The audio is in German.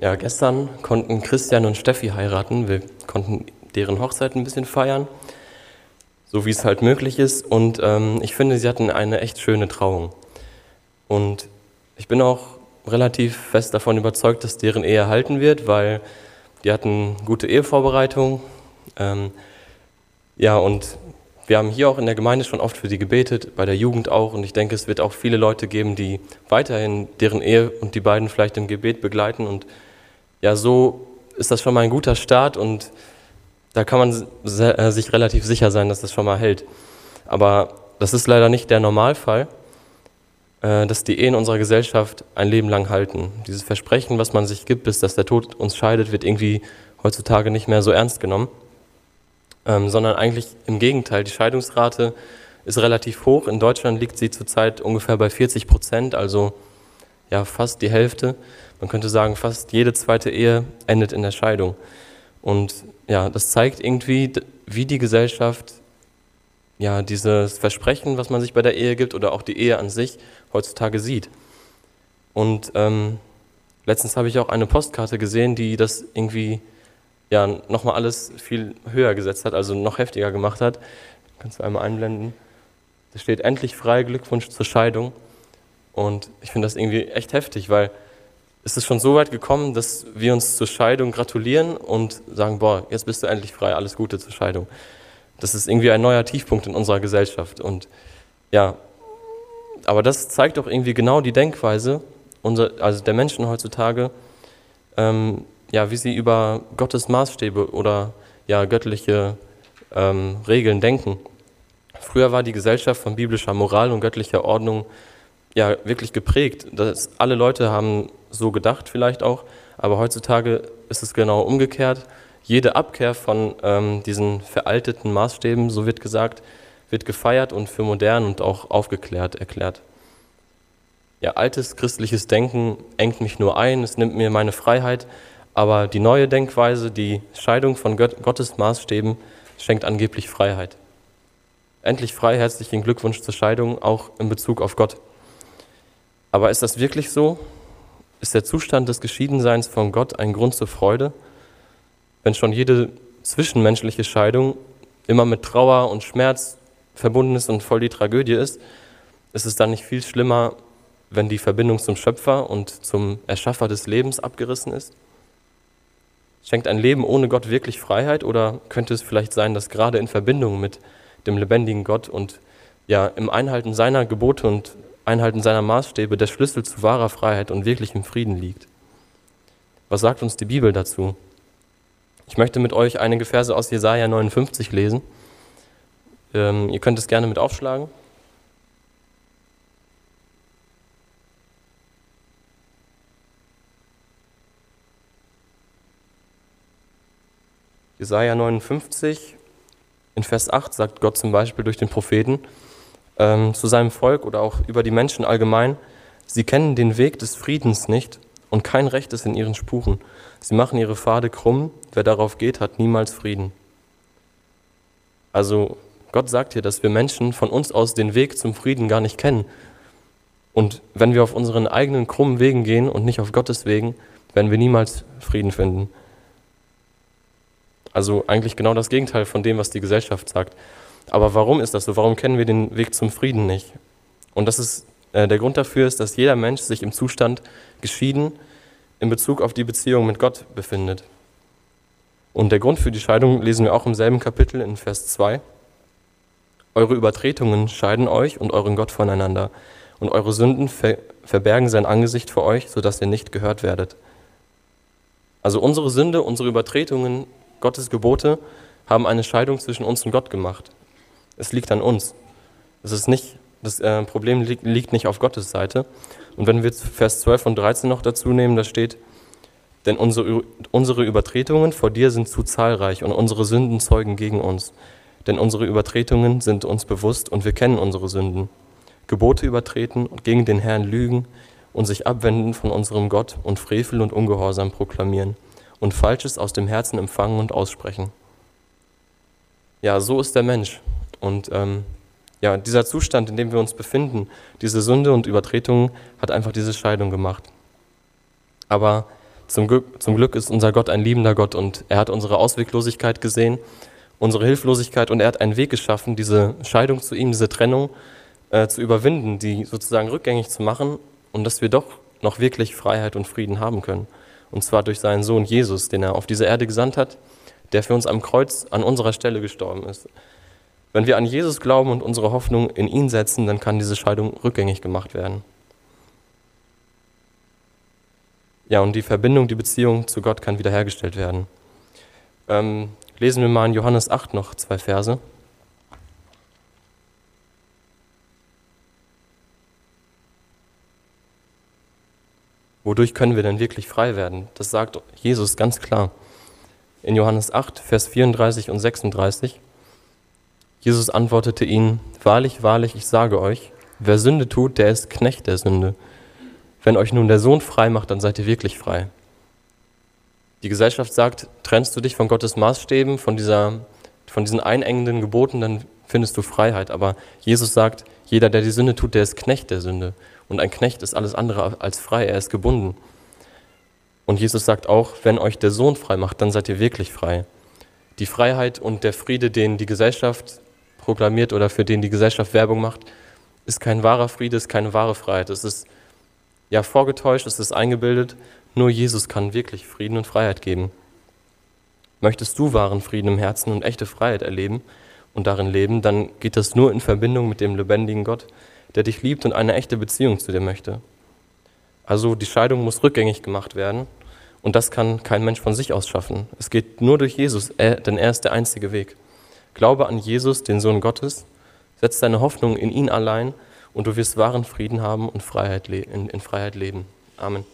Ja, gestern konnten Christian und Steffi heiraten. Wir konnten deren Hochzeit ein bisschen feiern, so wie es halt möglich ist. Und ähm, ich finde, sie hatten eine echt schöne Trauung. Und ich bin auch relativ fest davon überzeugt, dass deren Ehe halten wird, weil die hatten gute Ehevorbereitung. Ähm, ja, und wir haben hier auch in der Gemeinde schon oft für sie gebetet, bei der Jugend auch. Und ich denke, es wird auch viele Leute geben, die weiterhin deren Ehe und die beiden vielleicht im Gebet begleiten. Und ja, so ist das schon mal ein guter Start und da kann man äh, sich relativ sicher sein, dass das schon mal hält. Aber das ist leider nicht der Normalfall, äh, dass die Ehen unserer Gesellschaft ein Leben lang halten. Dieses Versprechen, was man sich gibt, bis dass der Tod uns scheidet, wird irgendwie heutzutage nicht mehr so ernst genommen ähm, sondern eigentlich im Gegenteil. Die Scheidungsrate ist relativ hoch. In Deutschland liegt sie zurzeit ungefähr bei 40 Prozent, also ja, fast die Hälfte. Man könnte sagen, fast jede zweite Ehe endet in der Scheidung. Und ja, das zeigt irgendwie, wie die Gesellschaft ja, dieses Versprechen, was man sich bei der Ehe gibt oder auch die Ehe an sich heutzutage sieht. Und ähm, letztens habe ich auch eine Postkarte gesehen, die das irgendwie ja, nochmal alles viel höher gesetzt hat, also noch heftiger gemacht hat. Kannst du einmal einblenden. Da steht endlich frei, Glückwunsch zur Scheidung. Und ich finde das irgendwie echt heftig, weil es ist schon so weit gekommen, dass wir uns zur Scheidung gratulieren und sagen, boah, jetzt bist du endlich frei, alles Gute zur Scheidung. Das ist irgendwie ein neuer Tiefpunkt in unserer Gesellschaft. Und ja, aber das zeigt doch irgendwie genau die Denkweise unser, also der Menschen heutzutage, ähm, ja, wie sie über Gottes Maßstäbe oder ja, göttliche ähm, Regeln denken. Früher war die Gesellschaft von biblischer Moral und göttlicher Ordnung ja wirklich geprägt. Das, alle Leute haben so gedacht vielleicht auch, aber heutzutage ist es genau umgekehrt. Jede Abkehr von ähm, diesen veralteten Maßstäben, so wird gesagt, wird gefeiert und für modern und auch aufgeklärt erklärt. Ja, altes christliches Denken engt mich nur ein, es nimmt mir meine Freiheit, aber die neue Denkweise, die Scheidung von Gottes Maßstäben, schenkt angeblich Freiheit. Endlich frei, herzlichen Glückwunsch zur Scheidung, auch in Bezug auf Gott. Aber ist das wirklich so? Ist der Zustand des Geschiedenseins von Gott ein Grund zur Freude? Wenn schon jede zwischenmenschliche Scheidung immer mit Trauer und Schmerz verbunden ist und voll die Tragödie ist, ist es dann nicht viel schlimmer, wenn die Verbindung zum Schöpfer und zum Erschaffer des Lebens abgerissen ist? Schenkt ein Leben ohne Gott wirklich Freiheit oder könnte es vielleicht sein, dass gerade in Verbindung mit dem lebendigen Gott und ja im Einhalten seiner Gebote und Einhalten seiner Maßstäbe der Schlüssel zu wahrer Freiheit und wirklichem Frieden liegt? Was sagt uns die Bibel dazu? Ich möchte mit euch einige Verse aus Jesaja 59 lesen. Ähm, ihr könnt es gerne mit aufschlagen. Jesaja 59, in Vers 8 sagt Gott zum Beispiel durch den Propheten ähm, zu seinem Volk oder auch über die Menschen allgemein, sie kennen den Weg des Friedens nicht und kein Recht ist in ihren Spuren. Sie machen ihre Pfade krumm, wer darauf geht, hat niemals Frieden. Also Gott sagt hier, dass wir Menschen von uns aus den Weg zum Frieden gar nicht kennen. Und wenn wir auf unseren eigenen krummen Wegen gehen und nicht auf Gottes Wegen, werden wir niemals Frieden finden. Also eigentlich genau das Gegenteil von dem, was die Gesellschaft sagt. Aber warum ist das so? Warum kennen wir den Weg zum Frieden nicht? Und das ist äh, der Grund dafür ist, dass jeder Mensch sich im Zustand geschieden in Bezug auf die Beziehung mit Gott befindet. Und der Grund für die Scheidung lesen wir auch im selben Kapitel in Vers 2. Eure Übertretungen scheiden euch und euren Gott voneinander, und eure Sünden ver verbergen sein Angesicht vor euch, sodass ihr nicht gehört werdet. Also unsere Sünde, unsere Übertretungen Gottes Gebote haben eine Scheidung zwischen uns und Gott gemacht. Es liegt an uns. Es ist nicht, das äh, Problem liegt, liegt nicht auf Gottes Seite. Und wenn wir Vers 12 und 13 noch dazu nehmen, da steht, denn unsere, unsere Übertretungen vor dir sind zu zahlreich und unsere Sünden zeugen gegen uns. Denn unsere Übertretungen sind uns bewusst und wir kennen unsere Sünden. Gebote übertreten und gegen den Herrn lügen und sich abwenden von unserem Gott und Frevel und Ungehorsam proklamieren und Falsches aus dem Herzen empfangen und aussprechen. Ja, so ist der Mensch. Und ähm, ja, dieser Zustand, in dem wir uns befinden, diese Sünde und Übertretung, hat einfach diese Scheidung gemacht. Aber Zum Glück, zum Glück ist unser Gott ein liebender Gott und er hat unsere Ausweglosigkeit gesehen, unsere Hilflosigkeit und er hat einen Weg geschaffen, diese Scheidung zu ihm, diese Trennung äh, zu überwinden, die sozusagen rückgängig zu machen und dass wir doch noch wirklich Freiheit und Frieden haben können. Und zwar durch seinen Sohn Jesus, den er auf diese Erde gesandt hat, der für uns am Kreuz an unserer Stelle gestorben ist. Wenn wir an Jesus glauben und unsere Hoffnung in ihn setzen, dann kann diese Scheidung rückgängig gemacht werden. Ja, und die Verbindung, die Beziehung zu Gott kann wiederhergestellt werden. Ähm, lesen wir mal in Johannes 8 noch zwei Verse. Wodurch können wir denn wirklich frei werden? Das sagt Jesus ganz klar. In Johannes 8, Vers 34 und 36. Jesus antwortete ihnen, Wahrlich, wahrlich, ich sage euch, wer Sünde tut, der ist Knecht der Sünde. Wenn euch nun der Sohn frei macht, dann seid ihr wirklich frei. Die Gesellschaft sagt, trennst du dich von Gottes Maßstäben, von, dieser, von diesen einengenden Geboten, dann findest du Freiheit. Aber Jesus sagt, jeder, der die Sünde tut, der ist Knecht der Sünde. Und ein Knecht ist alles andere als frei, er ist gebunden. Und Jesus sagt auch, wenn euch der Sohn frei macht, dann seid ihr wirklich frei. Die Freiheit und der Friede, den die Gesellschaft proklamiert oder für den die Gesellschaft Werbung macht, ist kein wahrer Friede, ist keine wahre Freiheit. Es ist ja vorgetäuscht, es ist eingebildet. Nur Jesus kann wirklich Frieden und Freiheit geben. Möchtest du wahren Frieden im Herzen und echte Freiheit erleben und darin leben, dann geht das nur in Verbindung mit dem lebendigen Gott, der dich liebt und eine echte Beziehung zu dir möchte. Also die Scheidung muss rückgängig gemacht werden und das kann kein Mensch von sich aus schaffen. Es geht nur durch Jesus, denn er ist der einzige Weg. Glaube an Jesus, den Sohn Gottes, setz deine Hoffnung in ihn allein und du wirst wahren Frieden haben und Freiheit in Freiheit leben. Amen.